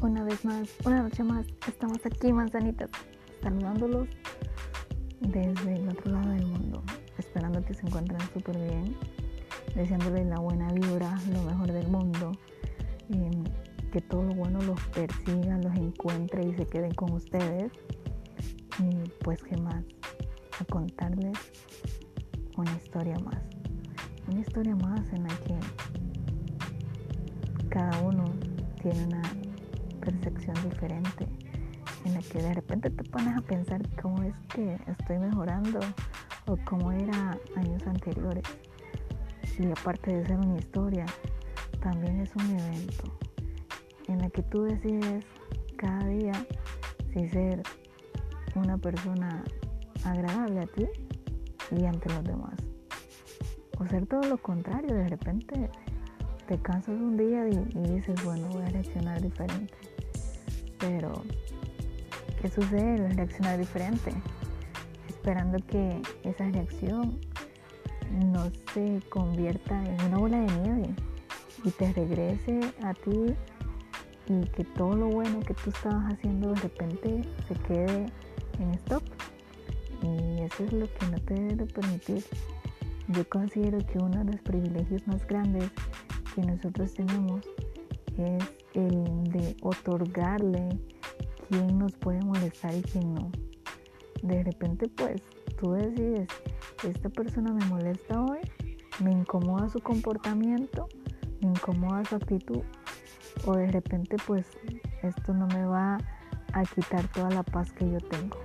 una vez más, una noche más, estamos aquí, manzanitas, saludándolos desde el otro lado del mundo, esperando que se encuentren súper bien, deseándoles la buena vibra, lo mejor del mundo, em, que todo lo bueno los persiga, los encuentre y se queden con ustedes. Y pues, ¿qué más? A contarles una historia más. Una historia más en la que cada uno tiene una percepción diferente en la que de repente te pones a pensar cómo es que estoy mejorando o cómo era años anteriores. Y aparte de ser una historia, también es un evento en la que tú decides cada día si ser una persona agradable a ti y ante los demás. O ser todo lo contrario, de repente te cansas un día y, dices, bueno, voy a reaccionar diferente. Pero, ¿qué sucede? Reaccionar diferente. Esperando que esa reacción no se convierta en una bola de nieve y te regrese a ti y que todo lo bueno que tú estabas haciendo de repente se quede en stop. Y eso es lo que no te debe permitir. Yo considero que uno de los privilegios más grandes que nosotros tenemos es el de otorgarle quién nos puede molestar y quién no. De repente pues tú decides, esta persona me molesta hoy, me incomoda su comportamiento, me incomoda su actitud o de repente pues esto no me va a quitar toda la paz que yo tengo.